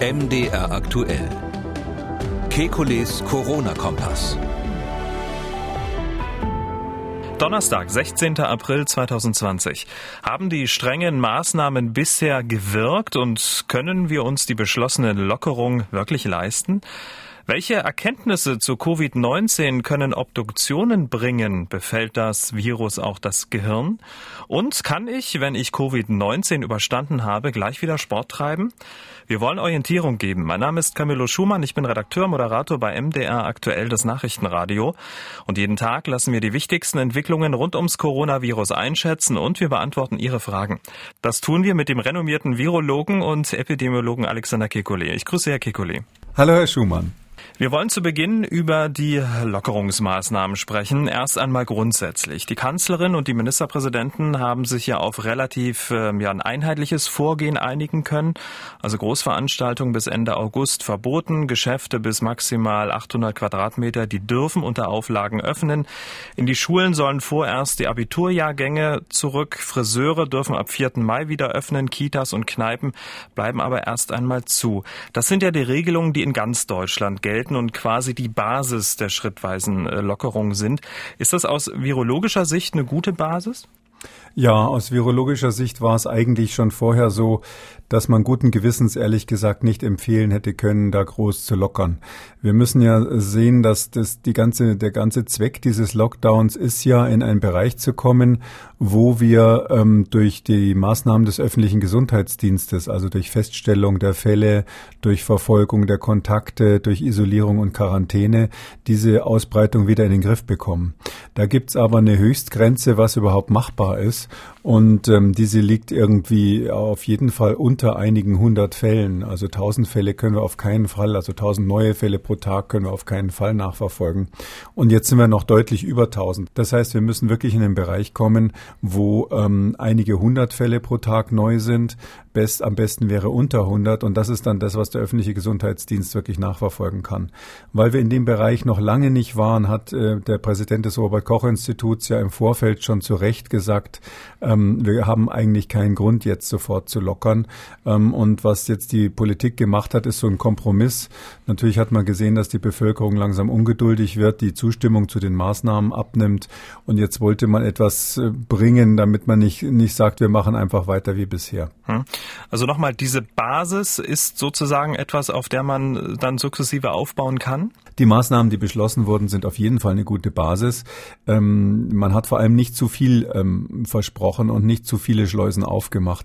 MDR aktuell. Kekules Corona-Kompass. Donnerstag, 16. April 2020. Haben die strengen Maßnahmen bisher gewirkt und können wir uns die beschlossene Lockerung wirklich leisten? Welche Erkenntnisse zu Covid-19 können Obduktionen bringen? Befällt das Virus auch das Gehirn? Und kann ich, wenn ich Covid-19 überstanden habe, gleich wieder Sport treiben? Wir wollen Orientierung geben. Mein Name ist Camillo Schumann. Ich bin Redakteur, Moderator bei MDR aktuell das Nachrichtenradio. Und jeden Tag lassen wir die wichtigsten Entwicklungen rund ums Coronavirus einschätzen und wir beantworten Ihre Fragen. Das tun wir mit dem renommierten Virologen und Epidemiologen Alexander Kekulé. Ich grüße Herr Kekulé. Hallo, Herr Schumann. Wir wollen zu Beginn über die Lockerungsmaßnahmen sprechen. Erst einmal grundsätzlich. Die Kanzlerin und die Ministerpräsidenten haben sich ja auf relativ äh, ja, ein einheitliches Vorgehen einigen können. Also Großveranstaltungen bis Ende August verboten, Geschäfte bis maximal 800 Quadratmeter, die dürfen unter Auflagen öffnen. In die Schulen sollen vorerst die Abiturjahrgänge zurück. Friseure dürfen ab 4. Mai wieder öffnen. Kitas und Kneipen bleiben aber erst einmal zu. Das sind ja die Regelungen, die in ganz Deutschland gelten gelten und quasi die Basis der schrittweisen äh, Lockerung sind. Ist das aus virologischer Sicht eine gute Basis? Ja, aus virologischer Sicht war es eigentlich schon vorher so, dass man guten Gewissens ehrlich gesagt nicht empfehlen hätte können, da groß zu lockern. Wir müssen ja sehen, dass das die ganze, der ganze Zweck dieses Lockdowns ist ja in einen Bereich zu kommen, wo wir ähm, durch die Maßnahmen des öffentlichen Gesundheitsdienstes, also durch Feststellung der Fälle, durch Verfolgung der Kontakte, durch Isolierung und Quarantäne, diese Ausbreitung wieder in den Griff bekommen. Da gibt's aber eine Höchstgrenze, was überhaupt machbar ist. Und ähm, diese liegt irgendwie auf jeden Fall unter einigen hundert Fällen. Also tausend Fälle können wir auf keinen Fall, also tausend neue Fälle pro Tag können wir auf keinen Fall nachverfolgen. Und jetzt sind wir noch deutlich über tausend. Das heißt, wir müssen wirklich in den Bereich kommen, wo ähm, einige hundert Fälle pro Tag neu sind. Best, am besten wäre unter 100 und das ist dann das, was der öffentliche Gesundheitsdienst wirklich nachverfolgen kann. Weil wir in dem Bereich noch lange nicht waren, hat äh, der Präsident des Robert Koch Instituts ja im Vorfeld schon zu Recht gesagt, ähm, wir haben eigentlich keinen Grund jetzt sofort zu lockern. Ähm, und was jetzt die Politik gemacht hat, ist so ein Kompromiss. Natürlich hat man gesehen, dass die Bevölkerung langsam ungeduldig wird, die Zustimmung zu den Maßnahmen abnimmt. Und jetzt wollte man etwas äh, bringen, damit man nicht, nicht sagt, wir machen einfach weiter wie bisher. Hm. Also nochmal, diese Basis ist sozusagen etwas, auf der man dann sukzessive aufbauen kann? Die Maßnahmen, die beschlossen wurden, sind auf jeden Fall eine gute Basis. Ähm, man hat vor allem nicht zu viel ähm, versprochen und nicht zu viele Schleusen aufgemacht.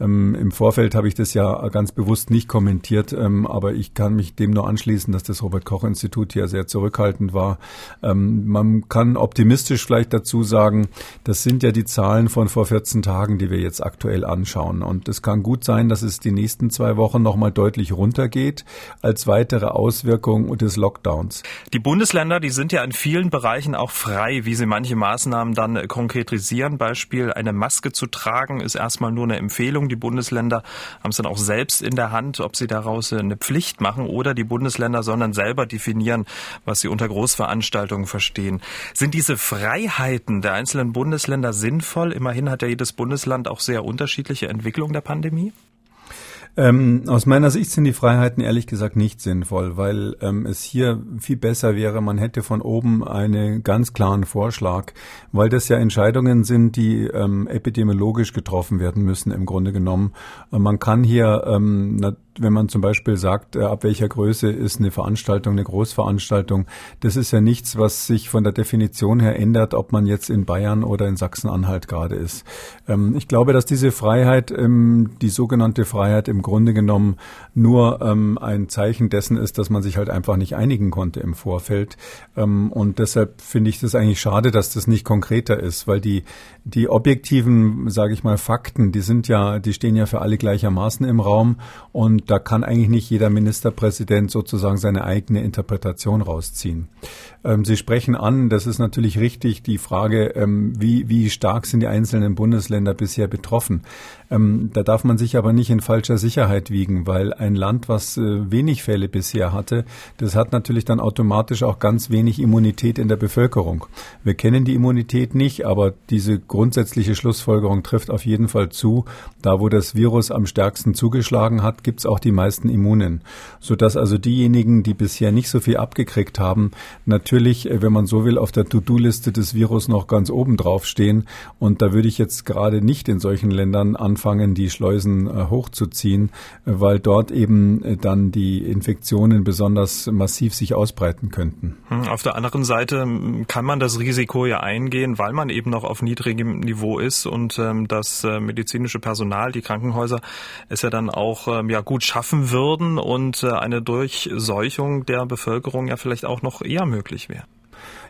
Ähm, Im Vorfeld habe ich das ja ganz bewusst nicht kommentiert, ähm, aber ich kann mich dem nur anschließen, dass das Robert Koch Institut hier sehr zurückhaltend war. Ähm, man kann optimistisch vielleicht dazu sagen, das sind ja die Zahlen von vor 14 Tagen, die wir jetzt aktuell anschauen. Und es kann gut sein, dass es die nächsten zwei Wochen nochmal deutlich runtergeht als weitere Auswirkung des Lockdowns Lockdowns. Die Bundesländer, die sind ja in vielen Bereichen auch frei, wie sie manche Maßnahmen dann äh, konkretisieren. Beispiel eine Maske zu tragen ist erstmal nur eine Empfehlung. Die Bundesländer haben es dann auch selbst in der Hand, ob sie daraus äh, eine Pflicht machen oder die Bundesländer sollen dann selber definieren, was sie unter Großveranstaltungen verstehen. Sind diese Freiheiten der einzelnen Bundesländer sinnvoll? Immerhin hat ja jedes Bundesland auch sehr unterschiedliche Entwicklungen der Pandemie. Ähm, aus meiner Sicht sind die Freiheiten ehrlich gesagt nicht sinnvoll, weil ähm, es hier viel besser wäre, man hätte von oben einen ganz klaren Vorschlag, weil das ja Entscheidungen sind, die ähm, epidemiologisch getroffen werden müssen im Grunde genommen. man kann hier ähm, wenn man zum Beispiel sagt, äh, ab welcher Größe ist eine Veranstaltung, eine Großveranstaltung, das ist ja nichts, was sich von der Definition her ändert, ob man jetzt in Bayern oder in Sachsen-Anhalt gerade ist. Ähm, ich glaube, dass diese Freiheit, ähm, die sogenannte Freiheit im Grunde genommen nur ähm, ein Zeichen dessen ist, dass man sich halt einfach nicht einigen konnte im Vorfeld. Und deshalb finde ich das eigentlich schade, dass das nicht konkreter ist, weil die, die objektiven, sage ich mal, Fakten, die sind ja, die stehen ja für alle gleichermaßen im Raum und da kann eigentlich nicht jeder Ministerpräsident sozusagen seine eigene Interpretation rausziehen. Ähm, Sie sprechen an, das ist natürlich richtig, die Frage, ähm, wie, wie stark sind die einzelnen Bundesländer bisher betroffen. Ähm, da darf man sich aber nicht in falscher Sicherheit wiegen, weil ein Land, was äh, wenig Fälle bisher hatte, das hat natürlich dann automatisch auch ganz wenig Immunität in der Bevölkerung. Wir kennen die Immunität nicht, aber diese grundsätzliche Schlussfolgerung trifft auf jeden Fall zu. Da, wo das Virus am stärksten zugeschlagen hat, gibt es auch die meisten Immunen, sodass also diejenigen, die bisher nicht so viel abgekriegt haben, natürlich, äh, wenn man so will, auf der To-Do-Liste des Virus noch ganz oben drauf stehen. Und da würde ich jetzt gerade nicht in solchen Ländern anfangen, die Schleusen äh, hochzuziehen, äh, weil dort eben dann die Infektionen besonders massiv sich ausbreiten könnten. Hm, auf der anderen Seite kann man das Risiko ja eingehen, weil man eben noch auf niedrigem Niveau ist und ähm, das medizinische Personal, die Krankenhäuser es ja dann auch ähm, ja gut schaffen würden und eine Durchseuchung der Bevölkerung ja vielleicht auch noch eher möglich wäre.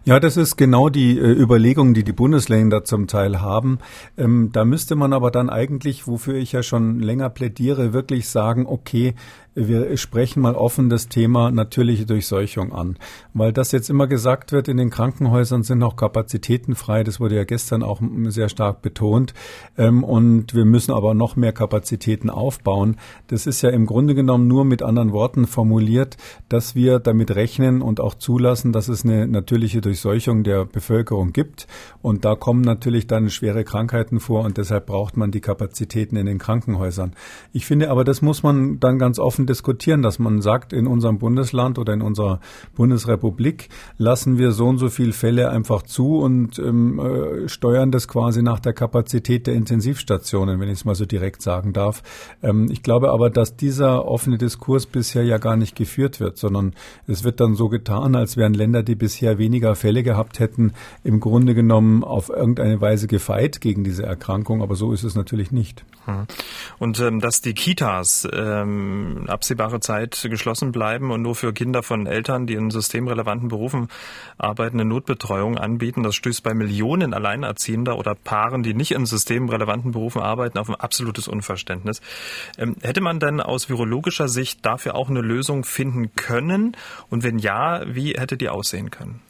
Ja, das ist genau die äh, Überlegung, die die Bundesländer zum Teil haben. Ähm, da müsste man aber dann eigentlich, wofür ich ja schon länger plädiere, wirklich sagen, okay, wir sprechen mal offen das Thema natürliche Durchseuchung an, weil das jetzt immer gesagt wird, in den Krankenhäusern sind noch Kapazitäten frei. Das wurde ja gestern auch sehr stark betont. Ähm, und wir müssen aber noch mehr Kapazitäten aufbauen. Das ist ja im Grunde genommen nur mit anderen Worten formuliert, dass wir damit rechnen und auch zulassen, dass es eine natürliche Durchseuchung der Bevölkerung gibt. Und da kommen natürlich dann schwere Krankheiten vor und deshalb braucht man die Kapazitäten in den Krankenhäusern. Ich finde aber, das muss man dann ganz offen offen diskutieren, dass man sagt, in unserem Bundesland oder in unserer Bundesrepublik lassen wir so und so viele Fälle einfach zu und ähm, äh, steuern das quasi nach der Kapazität der Intensivstationen, wenn ich es mal so direkt sagen darf. Ähm, ich glaube aber, dass dieser offene Diskurs bisher ja gar nicht geführt wird, sondern es wird dann so getan, als wären Länder, die bisher weniger Fälle gehabt hätten, im Grunde genommen auf irgendeine Weise gefeit gegen diese Erkrankung. Aber so ist es natürlich nicht. Hm. Und ähm, dass die Kitas ähm, absehbare Zeit geschlossen bleiben und nur für Kinder von Eltern, die in systemrelevanten Berufen arbeiten, eine Notbetreuung anbieten. Das stößt bei Millionen Alleinerziehender oder Paaren, die nicht in systemrelevanten Berufen arbeiten, auf ein absolutes Unverständnis. Ähm, hätte man denn aus virologischer Sicht dafür auch eine Lösung finden können? Und wenn ja, wie hätte die aussehen können?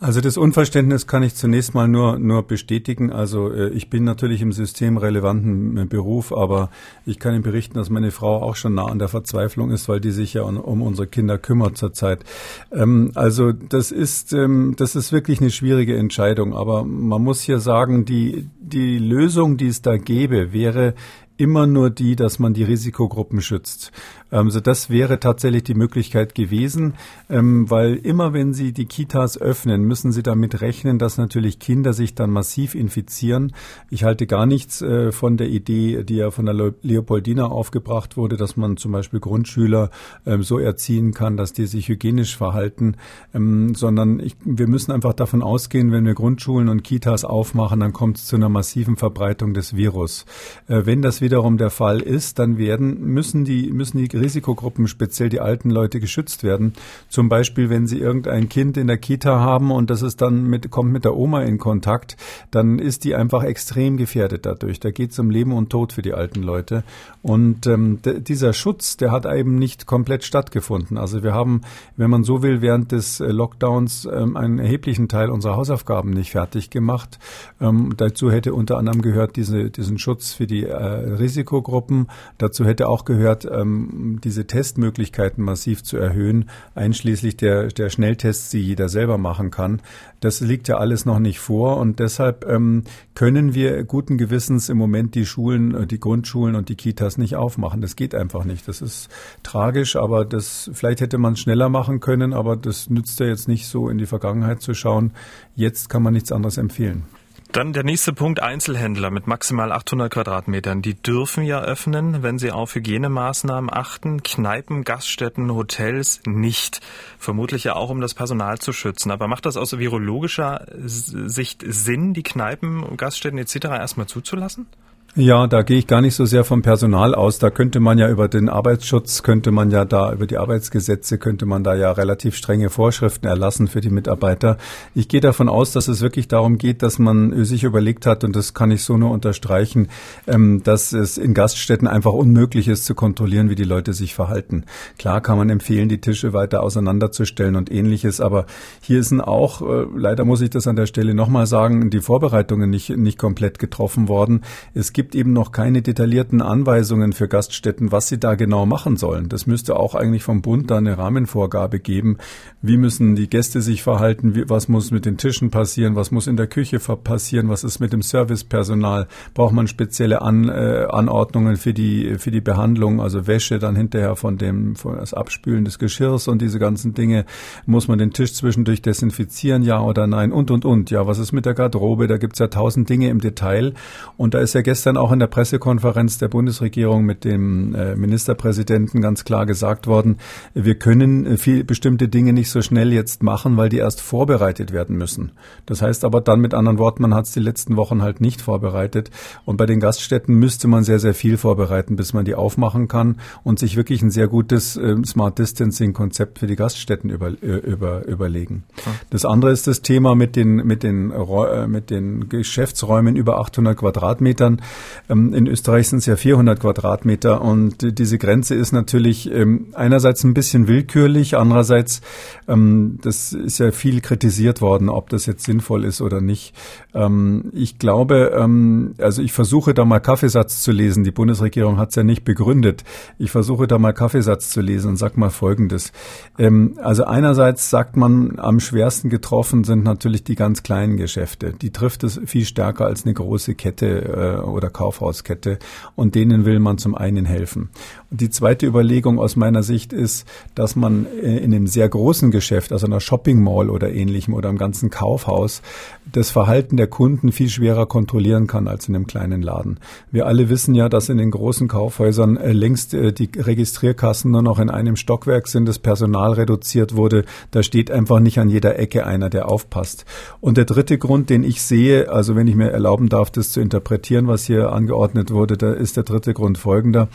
Also das Unverständnis kann ich zunächst mal nur, nur bestätigen. Also äh, ich bin natürlich im systemrelevanten äh, Beruf, aber ich kann Ihnen berichten, dass meine Frau auch schon nah an der Verzweiflung ist, weil die sich ja um, um unsere Kinder kümmert zurzeit. Ähm, also das ist, ähm, das ist wirklich eine schwierige Entscheidung. Aber man muss hier sagen, die, die Lösung, die es da gäbe, wäre immer nur die, dass man die Risikogruppen schützt. Also das wäre tatsächlich die Möglichkeit gewesen, ähm, weil immer wenn Sie die Kitas öffnen, müssen Sie damit rechnen, dass natürlich Kinder sich dann massiv infizieren. Ich halte gar nichts äh, von der Idee, die ja von der Leopoldina aufgebracht wurde, dass man zum Beispiel Grundschüler ähm, so erziehen kann, dass die sich hygienisch verhalten, sondern ich, wir müssen einfach davon ausgehen, wenn wir Grundschulen und Kitas aufmachen, dann kommt es zu einer massiven Verbreitung des Virus. Äh, wenn das wiederum der Fall ist, dann werden müssen die müssen die Risikogruppen, speziell die alten Leute, geschützt werden. Zum Beispiel, wenn sie irgendein Kind in der Kita haben und das ist dann mit, kommt mit der Oma in Kontakt, dann ist die einfach extrem gefährdet dadurch. Da geht es um Leben und Tod für die alten Leute. Und ähm, dieser Schutz, der hat eben nicht komplett stattgefunden. Also wir haben, wenn man so will, während des äh, Lockdowns ähm, einen erheblichen Teil unserer Hausaufgaben nicht fertig gemacht. Ähm, dazu hätte unter anderem gehört diese, diesen Schutz für die äh, Risikogruppen. Dazu hätte auch gehört, ähm, diese Testmöglichkeiten massiv zu erhöhen, einschließlich der, der Schnelltests, die jeder selber machen kann. Das liegt ja alles noch nicht vor und deshalb ähm, können wir guten Gewissens im Moment die Schulen, äh, die Grundschulen und die Kitas nicht aufmachen. Das geht einfach nicht. Das ist tragisch, aber das vielleicht hätte man schneller machen können, aber das nützt ja jetzt nicht so in die Vergangenheit zu schauen. Jetzt kann man nichts anderes empfehlen. Dann der nächste Punkt, Einzelhändler mit maximal 800 Quadratmetern. Die dürfen ja öffnen, wenn sie auf Hygienemaßnahmen achten. Kneipen, Gaststätten, Hotels nicht. Vermutlich ja auch, um das Personal zu schützen. Aber macht das aus virologischer Sicht Sinn, die Kneipen, Gaststätten etc. erstmal zuzulassen? Ja, da gehe ich gar nicht so sehr vom Personal aus. Da könnte man ja über den Arbeitsschutz, könnte man ja da über die Arbeitsgesetze, könnte man da ja relativ strenge Vorschriften erlassen für die Mitarbeiter. Ich gehe davon aus, dass es wirklich darum geht, dass man sich überlegt hat, und das kann ich so nur unterstreichen, ähm, dass es in Gaststätten einfach unmöglich ist zu kontrollieren, wie die Leute sich verhalten. Klar kann man empfehlen, die Tische weiter auseinanderzustellen und ähnliches, aber hier sind auch, äh, leider muss ich das an der Stelle nochmal sagen, die Vorbereitungen nicht, nicht komplett getroffen worden. Es gibt gibt eben noch keine detaillierten Anweisungen für Gaststätten, was sie da genau machen sollen. Das müsste auch eigentlich vom Bund da eine Rahmenvorgabe geben. Wie müssen die Gäste sich verhalten? Wie, was muss mit den Tischen passieren? Was muss in der Küche passieren? Was ist mit dem Servicepersonal? Braucht man spezielle An, äh, Anordnungen für die, für die Behandlung? Also Wäsche dann hinterher von dem, von das Abspülen des Geschirrs und diese ganzen Dinge. Muss man den Tisch zwischendurch desinfizieren? Ja oder nein? Und, und, und. Ja, was ist mit der Garderobe? Da gibt's ja tausend Dinge im Detail. Und da ist ja gestern dann auch in der Pressekonferenz der Bundesregierung mit dem äh, Ministerpräsidenten ganz klar gesagt worden, wir können äh, viel, bestimmte Dinge nicht so schnell jetzt machen, weil die erst vorbereitet werden müssen. Das heißt aber dann mit anderen Worten, man hat es die letzten Wochen halt nicht vorbereitet. Und bei den Gaststätten müsste man sehr, sehr viel vorbereiten, bis man die aufmachen kann und sich wirklich ein sehr gutes äh, Smart Distancing Konzept für die Gaststätten über, über, überlegen. Das andere ist das Thema mit den, mit den, mit den Geschäftsräumen über 800 Quadratmetern. Ähm, in Österreich sind es ja 400 Quadratmeter und diese Grenze ist natürlich ähm, einerseits ein bisschen willkürlich, andererseits, ähm, das ist ja viel kritisiert worden, ob das jetzt sinnvoll ist oder nicht. Ich glaube, also ich versuche da mal Kaffeesatz zu lesen. Die Bundesregierung hat es ja nicht begründet. Ich versuche da mal Kaffeesatz zu lesen und sag mal Folgendes. Also einerseits sagt man, am schwersten getroffen sind natürlich die ganz kleinen Geschäfte. Die trifft es viel stärker als eine große Kette äh, oder Kaufhauskette und denen will man zum einen helfen. Und die zweite Überlegung aus meiner Sicht ist, dass man äh, in einem sehr großen Geschäft, also einer Shopping Mall oder ähnlichem oder einem ganzen Kaufhaus, das Verhalten der Kunden viel schwerer kontrollieren kann als in einem kleinen Laden. Wir alle wissen ja, dass in den großen Kaufhäusern äh, längst äh, die Registrierkassen nur noch in einem Stockwerk sind, das Personal reduziert wurde. Da steht einfach nicht an jeder Ecke einer, der aufpasst. Und der dritte Grund, den ich sehe, also wenn ich mir erlauben darf, das zu interpretieren, was hier angeordnet wurde, da ist der dritte Grund folgender.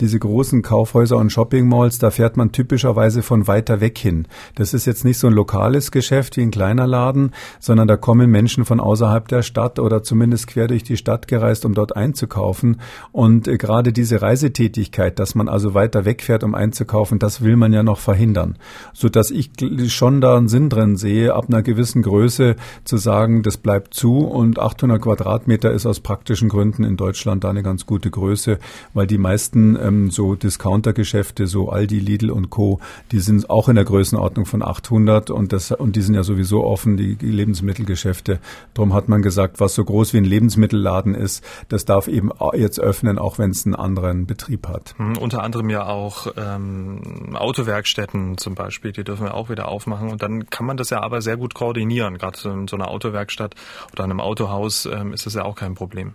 Diese großen Kaufhäuser und Shopping-Malls, da fährt man typischerweise von weiter weg hin. Das ist jetzt nicht so ein lokales Geschäft wie ein kleiner Laden, sondern da kommen Menschen von außerhalb der Stadt oder zumindest quer durch die Stadt gereist, um dort einzukaufen. Und äh, gerade diese Reisetätigkeit, dass man also weiter wegfährt, um einzukaufen, das will man ja noch verhindern. Sodass ich schon da einen Sinn drin sehe, ab einer gewissen Größe zu sagen, das bleibt zu und 800 Quadratmeter ist aus praktischen Gründen in Deutschland da eine ganz gute Größe, weil die meisten ähm, so Discounter-Geschäfte, so Aldi, Lidl und Co., die sind auch in der Größenordnung von 800 und, das, und die sind ja sowieso offen, die Lebensmittelgeschäfte. Darum hat man gesagt, was so groß wie ein Lebensmittelladen ist, das darf eben jetzt öffnen, auch wenn es einen anderen Betrieb hat. Mhm, unter anderem ja auch ähm, Autowerkstätten zum Beispiel, die dürfen wir auch wieder aufmachen und dann kann man das ja aber sehr gut koordinieren. Gerade in so einer Autowerkstatt oder einem Autohaus ähm, ist das ja auch kein Problem.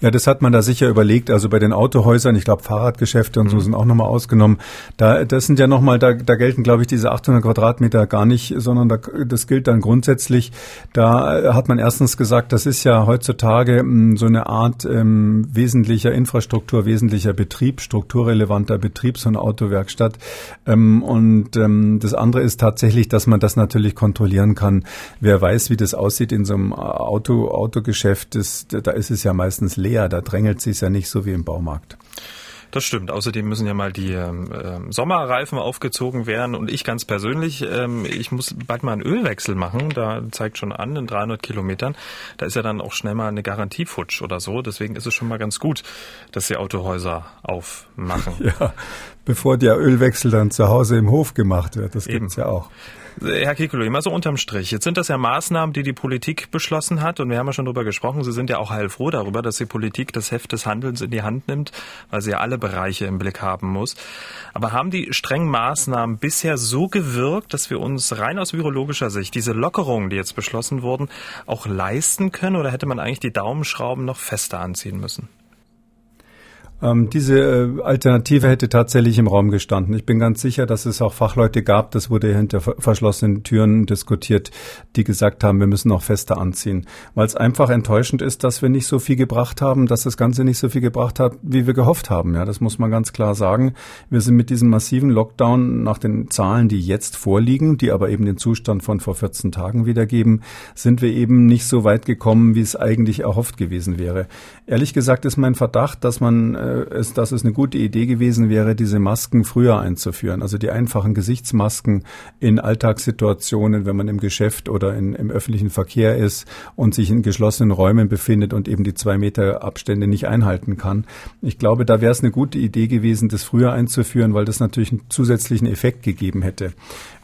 Ja, das hat man da sicher überlegt. Also bei den Autohäusern, ich glaube Fahrradgeschäfte und so mhm. sind auch nochmal ausgenommen. Da, das sind ja nochmal, da, da gelten, glaube ich, diese 800 Quadratmeter gar nicht, sondern da, das gilt dann grundsätzlich. Da hat man erstens gesagt, das ist ja heutzutage hm, so eine Art ähm, wesentlicher Infrastruktur, wesentlicher Betrieb, strukturrelevanter Betrieb, so eine Autowerkstatt. Ähm, und ähm, das andere ist tatsächlich, dass man das natürlich kontrollieren kann. Wer weiß, wie das aussieht in so einem Auto, Autogeschäft, das, da ist es ja meistens leer leer, da drängelt sich ja nicht so wie im Baumarkt. Das stimmt. Außerdem müssen ja mal die ähm, ähm, Sommerreifen aufgezogen werden. Und ich ganz persönlich, ähm, ich muss bald mal einen Ölwechsel machen. Da zeigt schon an, in 300 Kilometern. Da ist ja dann auch schnell mal eine Garantie futsch oder so. Deswegen ist es schon mal ganz gut, dass die Autohäuser aufmachen. Ja, bevor der Ölwechsel dann zu Hause im Hof gemacht wird. Das gibt es ja auch. Herr Kikulo, immer so unterm Strich. Jetzt sind das ja Maßnahmen, die die Politik beschlossen hat. Und wir haben ja schon darüber gesprochen. Sie sind ja auch heilfroh darüber, dass die Politik das Heft des Handelns in die Hand nimmt, weil sie ja alle Bereiche im Blick haben muss. Aber haben die strengen Maßnahmen bisher so gewirkt, dass wir uns rein aus virologischer Sicht diese Lockerungen, die jetzt beschlossen wurden, auch leisten können? Oder hätte man eigentlich die Daumenschrauben noch fester anziehen müssen? Ähm, diese äh, Alternative hätte tatsächlich im Raum gestanden. Ich bin ganz sicher, dass es auch Fachleute gab, das wurde hinter verschlossenen Türen diskutiert, die gesagt haben, wir müssen noch fester anziehen. Weil es einfach enttäuschend ist, dass wir nicht so viel gebracht haben, dass das Ganze nicht so viel gebracht hat, wie wir gehofft haben. Ja, das muss man ganz klar sagen. Wir sind mit diesem massiven Lockdown nach den Zahlen, die jetzt vorliegen, die aber eben den Zustand von vor 14 Tagen wiedergeben, sind wir eben nicht so weit gekommen, wie es eigentlich erhofft gewesen wäre. Ehrlich gesagt ist mein Verdacht, dass man äh, es, dass es eine gute Idee gewesen wäre, diese Masken früher einzuführen. Also die einfachen Gesichtsmasken in Alltagssituationen, wenn man im Geschäft oder in, im öffentlichen Verkehr ist und sich in geschlossenen Räumen befindet und eben die zwei Meter Abstände nicht einhalten kann. Ich glaube, da wäre es eine gute Idee gewesen, das früher einzuführen, weil das natürlich einen zusätzlichen Effekt gegeben hätte.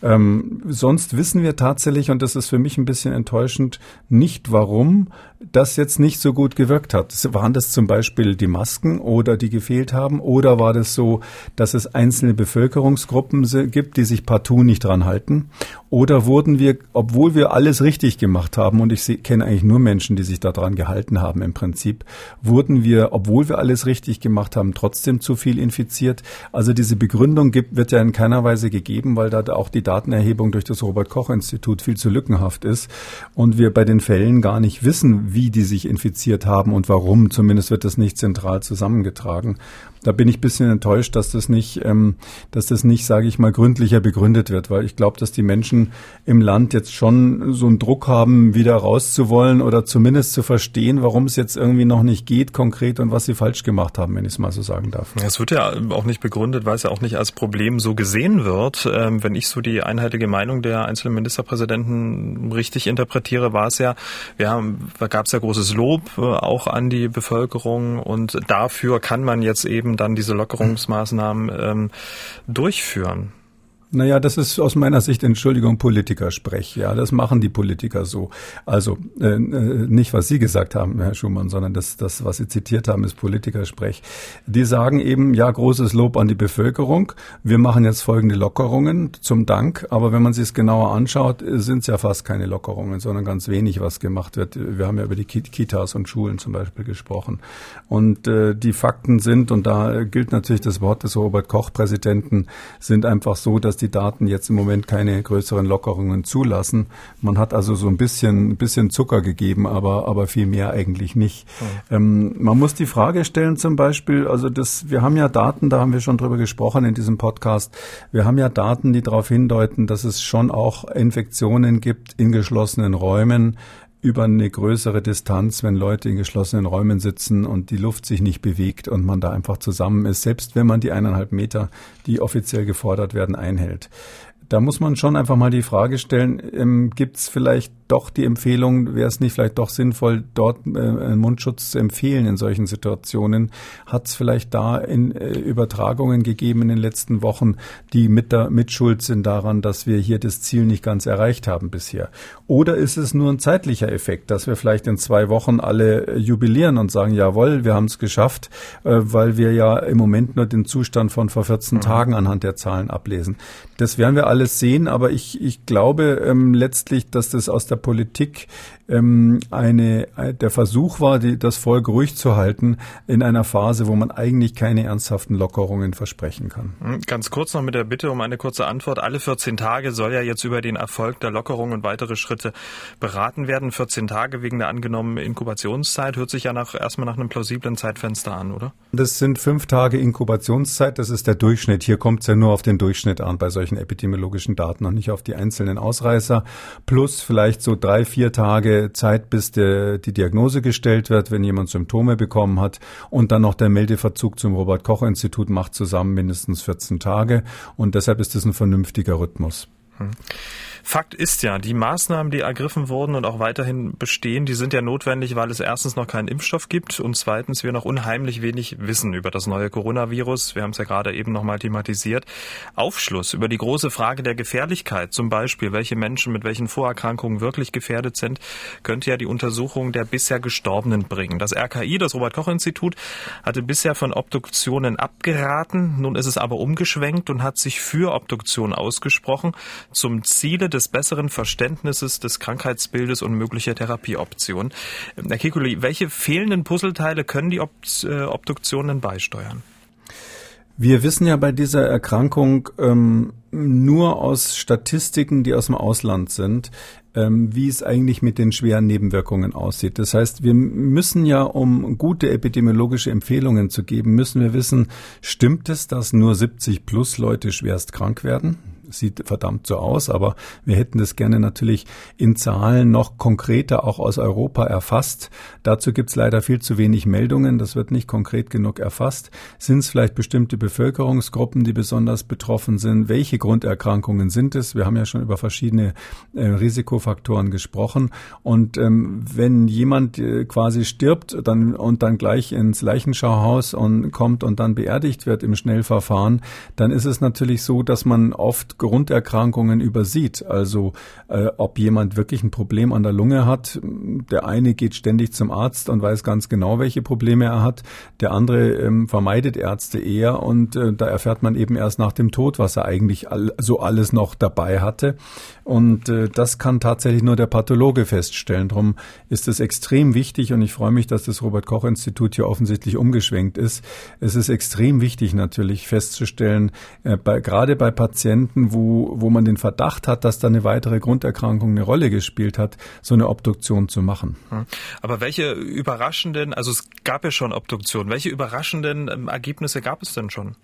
Ähm, sonst wissen wir tatsächlich, und das ist für mich ein bisschen enttäuschend, nicht warum das jetzt nicht so gut gewirkt hat. Waren das zum Beispiel die Masken oder die gefehlt haben? Oder war das so, dass es einzelne Bevölkerungsgruppen gibt, die sich partout nicht dran halten? Oder wurden wir, obwohl wir alles richtig gemacht haben, und ich kenne eigentlich nur Menschen, die sich daran gehalten haben im Prinzip, wurden wir, obwohl wir alles richtig gemacht haben, trotzdem zu viel infiziert? Also diese Begründung gibt, wird ja in keiner Weise gegeben, weil da auch die Datenerhebung durch das Robert Koch Institut viel zu lückenhaft ist und wir bei den Fällen gar nicht wissen, wie die sich infiziert haben und warum. Zumindest wird das nicht zentral zusammengetragen da bin ich ein bisschen enttäuscht, dass das nicht, ähm, dass das nicht, sage ich mal, gründlicher begründet wird, weil ich glaube, dass die Menschen im Land jetzt schon so einen Druck haben, wieder rauszuwollen oder zumindest zu verstehen, warum es jetzt irgendwie noch nicht geht konkret und was sie falsch gemacht haben, wenn ich es mal so sagen darf. Es wird ja auch nicht begründet, weil es ja auch nicht als Problem so gesehen wird. Ähm, wenn ich so die einheitliche Meinung der einzelnen Ministerpräsidenten richtig interpretiere, war es ja, wir haben, da gab es ja großes Lob äh, auch an die Bevölkerung und dafür kann man jetzt eben dann diese Lockerungsmaßnahmen ähm, durchführen. Naja, das ist aus meiner Sicht, Entschuldigung, Politikersprech. Ja, das machen die Politiker so. Also äh, äh, nicht, was Sie gesagt haben, Herr Schumann, sondern das, das, was Sie zitiert haben, ist Politikersprech. Die sagen eben, ja, großes Lob an die Bevölkerung. Wir machen jetzt folgende Lockerungen zum Dank. Aber wenn man sich es genauer anschaut, sind es ja fast keine Lockerungen, sondern ganz wenig, was gemacht wird. Wir haben ja über die Kitas und Schulen zum Beispiel gesprochen. Und äh, die Fakten sind, und da gilt natürlich das Wort des Robert-Koch-Präsidenten, sind einfach so, dass die Daten jetzt im Moment keine größeren Lockerungen zulassen. Man hat also so ein bisschen, ein bisschen Zucker gegeben, aber, aber viel mehr eigentlich nicht. Mhm. Ähm, man muss die Frage stellen zum Beispiel, also das, wir haben ja Daten, da haben wir schon drüber gesprochen in diesem Podcast. Wir haben ja Daten, die darauf hindeuten, dass es schon auch Infektionen gibt in geschlossenen Räumen, über eine größere Distanz, wenn Leute in geschlossenen Räumen sitzen und die Luft sich nicht bewegt und man da einfach zusammen ist, selbst wenn man die eineinhalb Meter, die offiziell gefordert werden, einhält. Da muss man schon einfach mal die Frage stellen, ähm, gibt es vielleicht doch die Empfehlung, wäre es nicht vielleicht doch sinnvoll, dort äh, einen Mundschutz zu empfehlen in solchen Situationen? Hat es vielleicht da in, äh, Übertragungen gegeben in den letzten Wochen, die mit der Mitschuld sind daran, dass wir hier das Ziel nicht ganz erreicht haben bisher? Oder ist es nur ein zeitlicher Effekt, dass wir vielleicht in zwei Wochen alle äh, jubilieren und sagen, jawohl, wir haben es geschafft, äh, weil wir ja im Moment nur den Zustand von vor 14 mhm. Tagen anhand der Zahlen ablesen. Das werden wir alles sehen, aber ich, ich glaube ähm, letztlich, dass das aus der der Politik ähm, eine, äh, der Versuch war, die, das Volk ruhig zu halten in einer Phase, wo man eigentlich keine ernsthaften Lockerungen versprechen kann. Hm, ganz kurz noch mit der Bitte um eine kurze Antwort. Alle 14 Tage soll ja jetzt über den Erfolg der Lockerung und weitere Schritte beraten werden. 14 Tage wegen der angenommenen Inkubationszeit hört sich ja nach, erstmal nach einem plausiblen Zeitfenster an, oder? Das sind fünf Tage Inkubationszeit. Das ist der Durchschnitt. Hier kommt es ja nur auf den Durchschnitt an bei solchen epidemiologischen Daten und nicht auf die einzelnen Ausreißer. Plus vielleicht so drei, vier Tage Zeit, bis der, die Diagnose gestellt wird, wenn jemand Symptome bekommen hat. Und dann noch der Meldeverzug zum Robert-Koch-Institut macht zusammen mindestens 14 Tage. Und deshalb ist das ein vernünftiger Rhythmus. Hm. Fakt ist ja, die Maßnahmen, die ergriffen wurden und auch weiterhin bestehen, die sind ja notwendig, weil es erstens noch keinen Impfstoff gibt und zweitens wir noch unheimlich wenig wissen über das neue Coronavirus. Wir haben es ja gerade eben nochmal thematisiert. Aufschluss über die große Frage der Gefährlichkeit, zum Beispiel, welche Menschen mit welchen Vorerkrankungen wirklich gefährdet sind, könnte ja die Untersuchung der bisher Gestorbenen bringen. Das RKI, das Robert-Koch-Institut, hatte bisher von Obduktionen abgeraten. Nun ist es aber umgeschwenkt und hat sich für Obduktion ausgesprochen. Zum Ziele des besseren Verständnisses des Krankheitsbildes und möglicher Therapieoptionen. Herr Kikuli, welche fehlenden Puzzleteile können die äh, Obduktionen beisteuern? Wir wissen ja bei dieser Erkrankung ähm, nur aus Statistiken, die aus dem Ausland sind, ähm, wie es eigentlich mit den schweren Nebenwirkungen aussieht. Das heißt, wir müssen ja, um gute epidemiologische Empfehlungen zu geben, müssen wir wissen, stimmt es, dass nur 70 plus Leute schwerst krank werden? Sieht verdammt so aus, aber wir hätten das gerne natürlich in Zahlen noch konkreter auch aus Europa erfasst. Dazu gibt es leider viel zu wenig Meldungen, das wird nicht konkret genug erfasst. Sind es vielleicht bestimmte Bevölkerungsgruppen, die besonders betroffen sind? Welche Grunderkrankungen sind es? Wir haben ja schon über verschiedene äh, Risikofaktoren gesprochen. Und ähm, wenn jemand äh, quasi stirbt dann, und dann gleich ins Leichenschauhaus und kommt und dann beerdigt wird im Schnellverfahren, dann ist es natürlich so, dass man oft Grunderkrankungen übersieht. Also äh, ob jemand wirklich ein Problem an der Lunge hat. Der eine geht ständig zum Arzt und weiß ganz genau, welche Probleme er hat. Der andere ähm, vermeidet Ärzte eher und äh, da erfährt man eben erst nach dem Tod, was er eigentlich all, so alles noch dabei hatte. Und äh, das kann tatsächlich nur der Pathologe feststellen. Darum ist es extrem wichtig und ich freue mich, dass das Robert Koch Institut hier offensichtlich umgeschwenkt ist. Es ist extrem wichtig natürlich festzustellen, äh, bei, gerade bei Patienten, wo, wo man den Verdacht hat, dass da eine weitere Grunderkrankung eine Rolle gespielt hat, so eine Obduktion zu machen. Hm. Aber welche überraschenden, also es gab ja schon Obduktionen, welche überraschenden ähm, Ergebnisse gab es denn schon?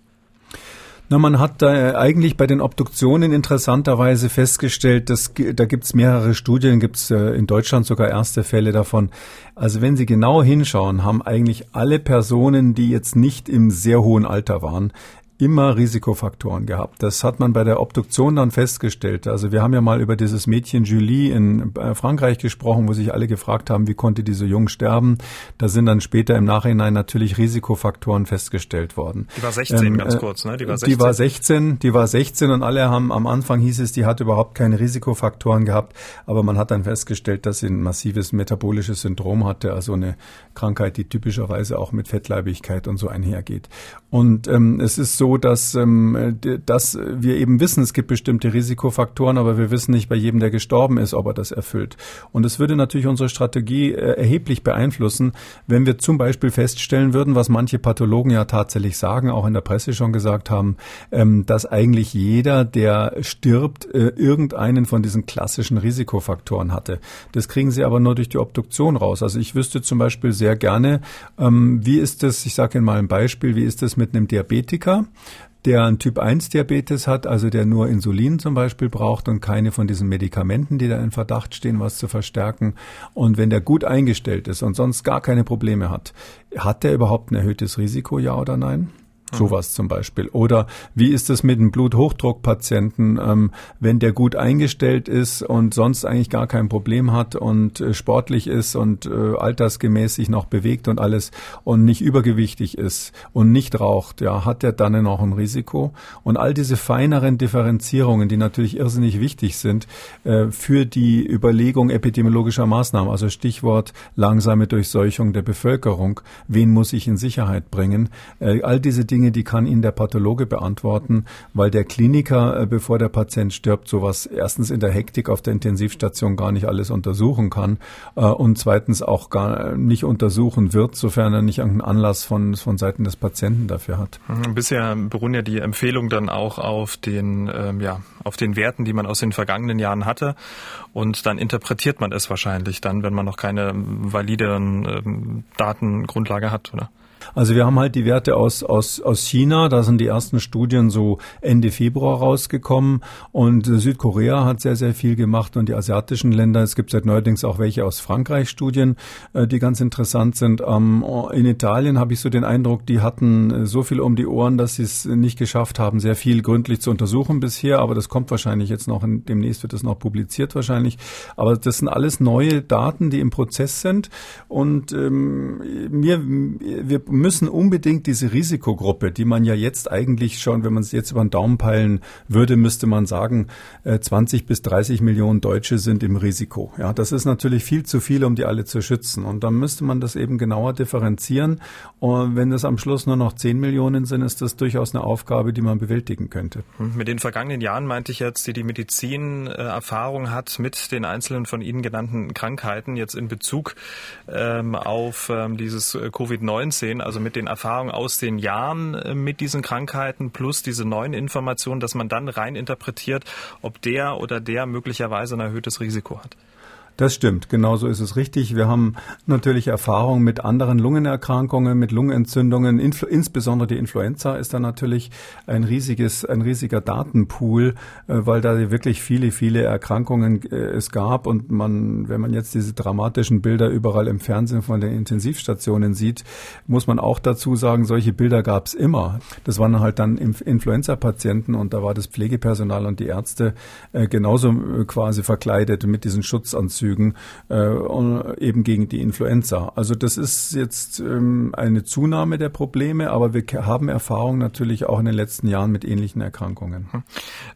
Na, man hat da eigentlich bei den Obduktionen interessanterweise festgestellt, dass da gibt's mehrere Studien, gibt's äh, in Deutschland sogar erste Fälle davon. Also wenn Sie genau hinschauen, haben eigentlich alle Personen, die jetzt nicht im sehr hohen Alter waren, immer Risikofaktoren gehabt. Das hat man bei der Obduktion dann festgestellt. Also wir haben ja mal über dieses Mädchen Julie in äh, Frankreich gesprochen, wo sich alle gefragt haben, wie konnte diese jung sterben. Da sind dann später im Nachhinein natürlich Risikofaktoren festgestellt worden. Die war 16 ähm, ganz äh, kurz, ne? Die war 16. Die war 16, die war 16 und alle haben am Anfang hieß es, die hat überhaupt keine Risikofaktoren gehabt, aber man hat dann festgestellt, dass sie ein massives metabolisches Syndrom hatte, also eine Krankheit, die typischerweise auch mit Fettleibigkeit und so einhergeht. Und ähm, es ist so, dass, ähm, dass wir eben wissen, es gibt bestimmte Risikofaktoren, aber wir wissen nicht bei jedem, der gestorben ist, ob er das erfüllt. Und es würde natürlich unsere Strategie äh, erheblich beeinflussen, wenn wir zum Beispiel feststellen würden, was manche Pathologen ja tatsächlich sagen, auch in der Presse schon gesagt haben, ähm, dass eigentlich jeder, der stirbt, äh, irgendeinen von diesen klassischen Risikofaktoren hatte. Das kriegen sie aber nur durch die Obduktion raus. Also ich wüsste zum Beispiel sehr gerne, ähm, wie ist das, ich sage Ihnen mal ein Beispiel, wie ist das mit einem Diabetiker? Der einen Typ-1-Diabetes hat, also der nur Insulin zum Beispiel braucht und keine von diesen Medikamenten, die da in Verdacht stehen, was zu verstärken. Und wenn der gut eingestellt ist und sonst gar keine Probleme hat, hat der überhaupt ein erhöhtes Risiko, ja oder nein? Sowas zum Beispiel. Oder wie ist es mit einem Bluthochdruckpatienten, ähm, wenn der gut eingestellt ist und sonst eigentlich gar kein Problem hat und äh, sportlich ist und äh, altersgemäß sich noch bewegt und alles und nicht übergewichtig ist und nicht raucht, ja, hat der dann noch ein Risiko? Und all diese feineren Differenzierungen, die natürlich irrsinnig wichtig sind äh, für die Überlegung epidemiologischer Maßnahmen, also Stichwort langsame Durchseuchung der Bevölkerung, wen muss ich in Sicherheit bringen? Äh, all diese Dinge Dinge, die kann Ihnen der Pathologe beantworten, weil der Kliniker, äh, bevor der Patient stirbt, sowas erstens in der Hektik auf der Intensivstation gar nicht alles untersuchen kann äh, und zweitens auch gar nicht untersuchen wird, sofern er nicht irgendeinen Anlass von, von Seiten des Patienten dafür hat. Mhm, bisher beruhen ja die Empfehlungen dann auch auf den, ähm, ja, auf den Werten, die man aus den vergangenen Jahren hatte und dann interpretiert man es wahrscheinlich dann, wenn man noch keine valide ähm, Datengrundlage hat, oder? Also wir haben halt die Werte aus, aus, aus China, da sind die ersten Studien so Ende Februar rausgekommen. Und Südkorea hat sehr, sehr viel gemacht und die asiatischen Länder, es gibt seit neuerdings auch welche aus Frankreich Studien, äh, die ganz interessant sind. Ähm, in Italien habe ich so den Eindruck, die hatten so viel um die Ohren, dass sie es nicht geschafft haben, sehr viel gründlich zu untersuchen bisher, aber das kommt wahrscheinlich jetzt noch, demnächst wird das noch publiziert wahrscheinlich. Aber das sind alles neue Daten, die im Prozess sind. Und ähm, mir, wir müssen unbedingt diese Risikogruppe, die man ja jetzt eigentlich schon, wenn man es jetzt über den Daumen peilen würde, müsste man sagen, 20 äh, bis 30 Millionen Deutsche sind im Risiko. Ja, das ist natürlich viel zu viel, um die alle zu schützen. Und dann müsste man das eben genauer differenzieren. Und wenn es am Schluss nur noch 10 Millionen sind, ist das durchaus eine Aufgabe, die man bewältigen könnte. Mit den vergangenen Jahren meinte ich jetzt, die die Medizin äh, Erfahrung hat mit den einzelnen von Ihnen genannten Krankheiten, jetzt in Bezug ähm, auf ähm, dieses äh, Covid-19, also mit den Erfahrungen aus den Jahren äh, mit diesen Krankheiten plus diese neuen Informationen, dass man dann rein interpretiert, ob der oder der möglicherweise ein erhöhtes Risiko hat. Das stimmt, genau so ist es richtig. Wir haben natürlich Erfahrung mit anderen Lungenerkrankungen, mit Lungenentzündungen. Influ insbesondere die Influenza ist da natürlich ein riesiges, ein riesiger Datenpool, äh, weil da wirklich viele, viele Erkrankungen äh, es gab. Und man, wenn man jetzt diese dramatischen Bilder überall im Fernsehen von den Intensivstationen sieht, muss man auch dazu sagen, solche Bilder gab es immer. Das waren halt dann Influenza-Patienten und da war das Pflegepersonal und die Ärzte äh, genauso quasi verkleidet mit diesen Schutzanzügen. Anzügen äh, eben gegen die Influenza. Also das ist jetzt ähm, eine Zunahme der Probleme, aber wir haben Erfahrung natürlich auch in den letzten Jahren mit ähnlichen Erkrankungen. Hm.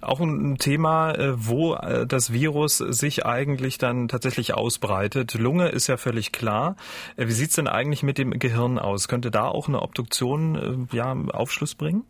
Auch ein Thema, äh, wo äh, das Virus sich eigentlich dann tatsächlich ausbreitet. Lunge ist ja völlig klar. Äh, wie sieht es denn eigentlich mit dem Gehirn aus? Könnte da auch eine Obduktion ja, Aufschluss bringen?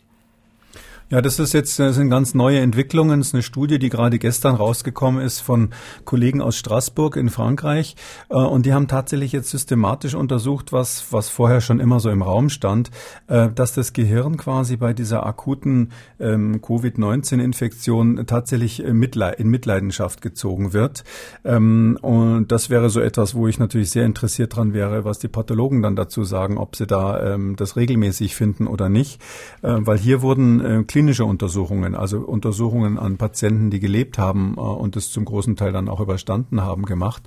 Ja, das ist jetzt das sind ganz neue Entwicklungen. Das ist eine Studie, die gerade gestern rausgekommen ist von Kollegen aus Straßburg in Frankreich. Äh, und die haben tatsächlich jetzt systematisch untersucht, was, was vorher schon immer so im Raum stand, äh, dass das Gehirn quasi bei dieser akuten ähm, Covid-19-Infektion tatsächlich in Mitleidenschaft gezogen wird. Ähm, und das wäre so etwas, wo ich natürlich sehr interessiert dran wäre, was die Pathologen dann dazu sagen, ob sie da ähm, das regelmäßig finden oder nicht. Äh, weil hier wurden klinische Untersuchungen, also Untersuchungen an Patienten, die gelebt haben äh, und es zum großen Teil dann auch überstanden haben, gemacht.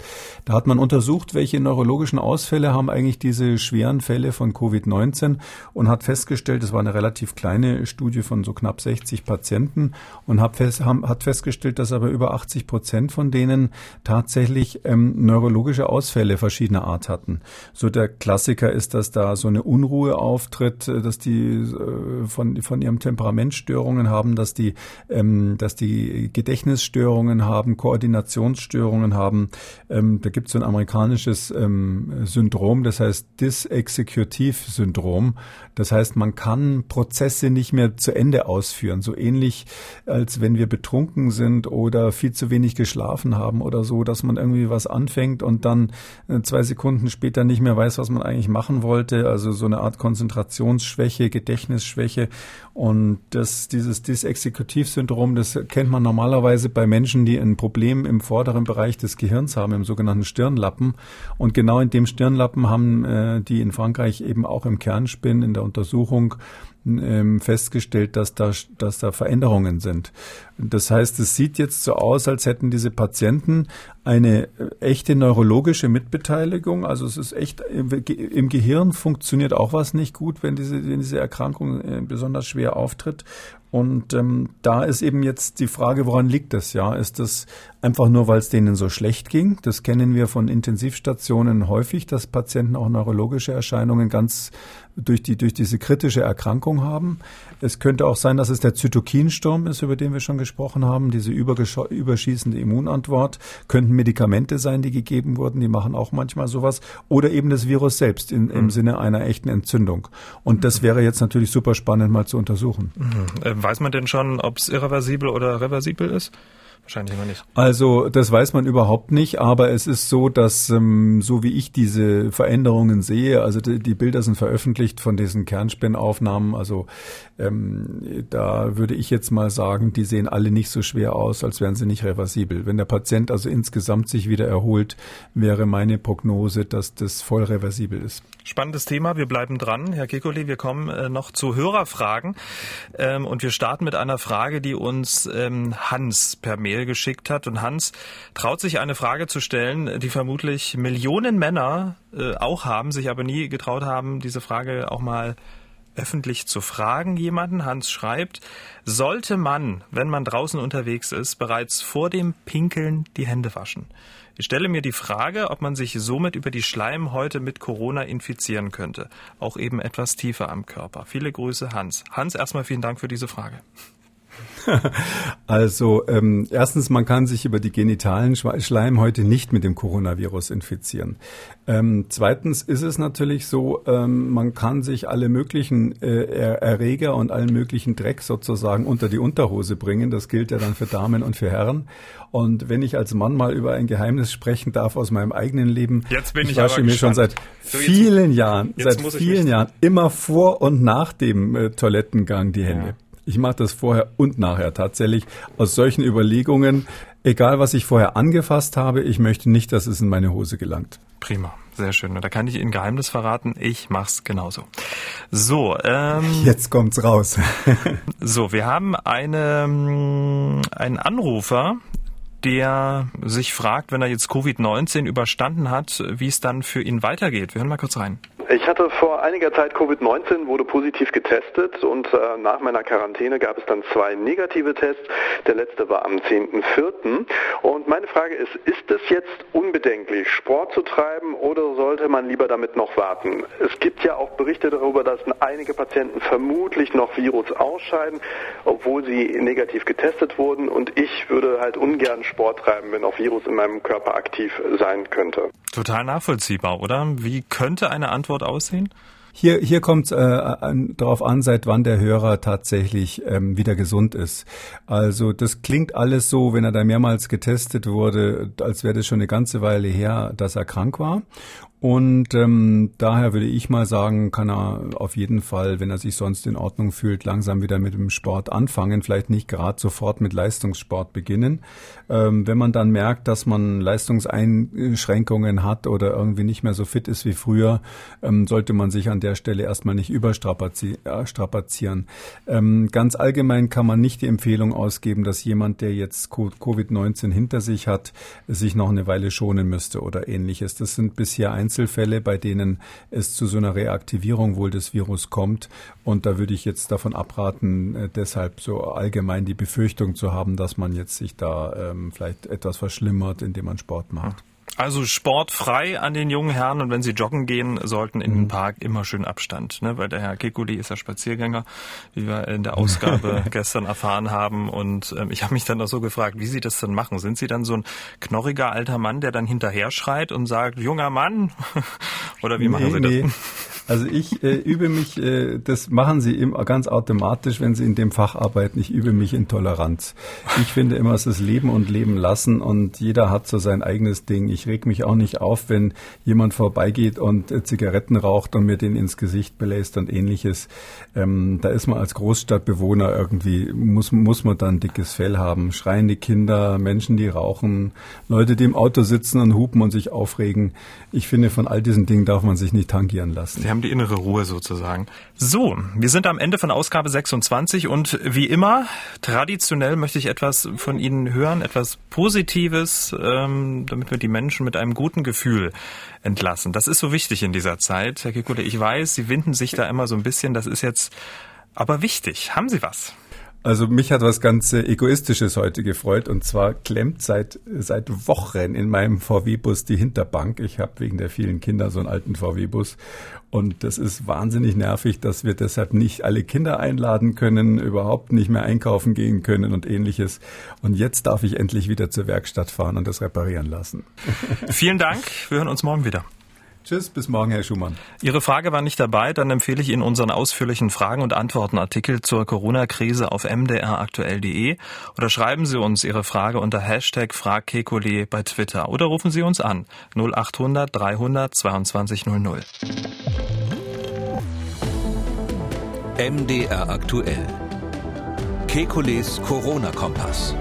Da hat man untersucht, welche neurologischen Ausfälle haben eigentlich diese schweren Fälle von Covid-19 und hat festgestellt, es war eine relativ kleine Studie von so knapp 60 Patienten und hat, fest, hat festgestellt, dass aber über 80 Prozent von denen tatsächlich ähm, neurologische Ausfälle verschiedener Art hatten. So der Klassiker ist, dass da so eine Unruhe auftritt, äh, dass die äh, von, von ihrem Temperament Störungen haben, dass die, ähm, dass die Gedächtnisstörungen haben, Koordinationsstörungen haben. Ähm, da gibt es so ein amerikanisches ähm, Syndrom, das heißt Disexecutive-Syndrom. Das heißt, man kann Prozesse nicht mehr zu Ende ausführen. So ähnlich, als wenn wir betrunken sind oder viel zu wenig geschlafen haben oder so, dass man irgendwie was anfängt und dann äh, zwei Sekunden später nicht mehr weiß, was man eigentlich machen wollte. Also so eine Art Konzentrationsschwäche, Gedächtnisschwäche. Und das, dieses Disexekutivsyndrom, das kennt man normalerweise bei Menschen, die ein Problem im vorderen Bereich des Gehirns haben, im sogenannten Stirnlappen. Und genau in dem Stirnlappen haben äh, die in Frankreich eben auch im Kernspin in der Untersuchung ähm, festgestellt, dass da, dass da Veränderungen sind. Das heißt, es sieht jetzt so aus, als hätten diese Patienten eine äh, echte neurologische Mitbeteiligung. Also es ist echt, im Gehirn funktioniert auch was nicht gut, wenn diese, wenn diese Erkrankung äh, besonders schwer auftritt. Und ähm, da ist eben jetzt die Frage, woran liegt das? Ja, ist das einfach nur, weil es denen so schlecht ging? Das kennen wir von Intensivstationen häufig, dass Patienten auch neurologische Erscheinungen ganz durch die durch diese kritische Erkrankung haben. Es könnte auch sein, dass es der Zytokinsturm ist, über den wir schon gesprochen haben, diese überschießende Immunantwort. Könnten Medikamente sein, die gegeben wurden, die machen auch manchmal sowas. Oder eben das Virus selbst in, im mhm. Sinne einer echten Entzündung. Und das wäre jetzt natürlich super spannend mal zu untersuchen. Mhm. Äh, weiß man denn schon, ob es irreversibel oder reversibel ist? Wahrscheinlich immer nicht. Also das weiß man überhaupt nicht, aber es ist so, dass ähm, so wie ich diese Veränderungen sehe, also die, die Bilder sind veröffentlicht von diesen Kernspinnaufnahmen, also ähm, da würde ich jetzt mal sagen, die sehen alle nicht so schwer aus, als wären sie nicht reversibel. Wenn der Patient also insgesamt sich wieder erholt, wäre meine Prognose, dass das voll reversibel ist. Spannendes Thema, wir bleiben dran. Herr Kekoli, wir kommen äh, noch zu Hörerfragen ähm, und wir starten mit einer Frage, die uns ähm, Hans per Mail geschickt hat. Und Hans traut sich eine Frage zu stellen, die vermutlich Millionen Männer äh, auch haben, sich aber nie getraut haben, diese Frage auch mal öffentlich zu fragen jemanden. Hans schreibt, sollte man, wenn man draußen unterwegs ist, bereits vor dem Pinkeln die Hände waschen? Ich stelle mir die Frage, ob man sich somit über die Schleimhäute mit Corona infizieren könnte. Auch eben etwas tiefer am Körper. Viele Grüße, Hans. Hans, erstmal vielen Dank für diese Frage. Also ähm, erstens, man kann sich über die genitalen Schleimhäute nicht mit dem Coronavirus infizieren. Ähm, zweitens ist es natürlich so, ähm, man kann sich alle möglichen äh, Erreger und allen möglichen Dreck sozusagen unter die Unterhose bringen. Das gilt ja dann für Damen und für Herren. Und wenn ich als Mann mal über ein Geheimnis sprechen darf aus meinem eigenen Leben, jetzt bin ich, ich wasche mir schon seit so, vielen Jahren, seit vielen Jahren immer vor und nach dem äh, Toilettengang die Hände. Ja. Ich mache das vorher und nachher tatsächlich aus solchen Überlegungen, egal was ich vorher angefasst habe, ich möchte nicht, dass es in meine Hose gelangt. Prima, sehr schön. Und da kann ich Ihnen Geheimnis verraten. Ich mach's genauso. So, ähm, jetzt kommt's raus. so, wir haben eine, ähm, einen Anrufer, der sich fragt, wenn er jetzt Covid-19 überstanden hat, wie es dann für ihn weitergeht. Wir hören mal kurz rein. Ich hatte vor einiger Zeit Covid-19, wurde positiv getestet und äh, nach meiner Quarantäne gab es dann zwei negative Tests. Der letzte war am 10.04. Und meine Frage ist, ist es jetzt unbedenklich, Sport zu treiben oder sollte man lieber damit noch warten? Es gibt ja auch Berichte darüber, dass einige Patienten vermutlich noch Virus ausscheiden, obwohl sie negativ getestet wurden und ich würde halt ungern Sport treiben, wenn auch Virus in meinem Körper aktiv sein könnte. Total nachvollziehbar, oder? Wie könnte eine Antwort aussehen? Hier, hier kommt es äh, an, darauf an, seit wann der Hörer tatsächlich ähm, wieder gesund ist. Also das klingt alles so, wenn er da mehrmals getestet wurde, als wäre das schon eine ganze Weile her, dass er krank war. Und ähm, daher würde ich mal sagen, kann er auf jeden Fall, wenn er sich sonst in Ordnung fühlt, langsam wieder mit dem Sport anfangen. Vielleicht nicht gerade sofort mit Leistungssport beginnen. Ähm, wenn man dann merkt, dass man Leistungseinschränkungen hat oder irgendwie nicht mehr so fit ist wie früher, ähm, sollte man sich an der Stelle erstmal nicht überstrapazieren. Ähm, ganz allgemein kann man nicht die Empfehlung ausgeben, dass jemand, der jetzt Covid-19 hinter sich hat, sich noch eine Weile schonen müsste oder ähnliches. Das sind bisher ein Einzelfälle, bei denen es zu so einer Reaktivierung wohl des Virus kommt. Und da würde ich jetzt davon abraten, äh, deshalb so allgemein die Befürchtung zu haben, dass man jetzt sich da ähm, vielleicht etwas verschlimmert, indem man Sport macht. Also sportfrei an den jungen Herren und wenn sie joggen gehen sollten in den mhm. Park immer schön Abstand, ne? weil der Herr Kekuli ist ja Spaziergänger, wie wir in der Ausgabe gestern erfahren haben und ähm, ich habe mich dann auch so gefragt, wie Sie das denn machen? Sind Sie dann so ein knorriger alter Mann, der dann hinterher schreit und sagt, junger Mann? Oder wie machen Sie das? Nee. Also ich äh, übe mich, äh, das machen Sie immer ganz automatisch, wenn Sie in dem Fach arbeiten. Ich übe mich in Toleranz. Ich finde immer, es ist Leben und Leben lassen und jeder hat so sein eigenes Ding. Ich reg mich auch nicht auf, wenn jemand vorbeigeht und äh, Zigaretten raucht und mir den ins Gesicht belässt und ähnliches. Ähm, da ist man als Großstadtbewohner irgendwie, muss, muss man dann dickes Fell haben. Schreiende Kinder, Menschen, die rauchen, Leute, die im Auto sitzen und hupen und sich aufregen. Ich finde, von all diesen Dingen darf man sich nicht tangieren lassen haben die innere Ruhe sozusagen. So, wir sind am Ende von Ausgabe 26 und wie immer, traditionell möchte ich etwas von Ihnen hören, etwas Positives, ähm, damit wir die Menschen mit einem guten Gefühl entlassen. Das ist so wichtig in dieser Zeit. Herr Kikule, ich weiß, Sie winden sich da immer so ein bisschen, das ist jetzt aber wichtig. Haben Sie was? Also mich hat was ganz äh, Egoistisches heute gefreut und zwar klemmt seit, seit Wochen in meinem VW-Bus die Hinterbank. Ich habe wegen der vielen Kinder so einen alten VW-Bus und das ist wahnsinnig nervig, dass wir deshalb nicht alle Kinder einladen können, überhaupt nicht mehr einkaufen gehen können und ähnliches. Und jetzt darf ich endlich wieder zur Werkstatt fahren und das reparieren lassen. Vielen Dank. Wir hören uns morgen wieder. Tschüss, bis morgen, Herr Schumann. Ihre Frage war nicht dabei, dann empfehle ich Ihnen unseren ausführlichen Fragen- und Antwortenartikel zur Corona-Krise auf mdraktuell.de oder schreiben Sie uns Ihre Frage unter Hashtag FragKekule bei Twitter oder rufen Sie uns an 0800 300 2200. MDR aktuell. Kekules Corona-Kompass.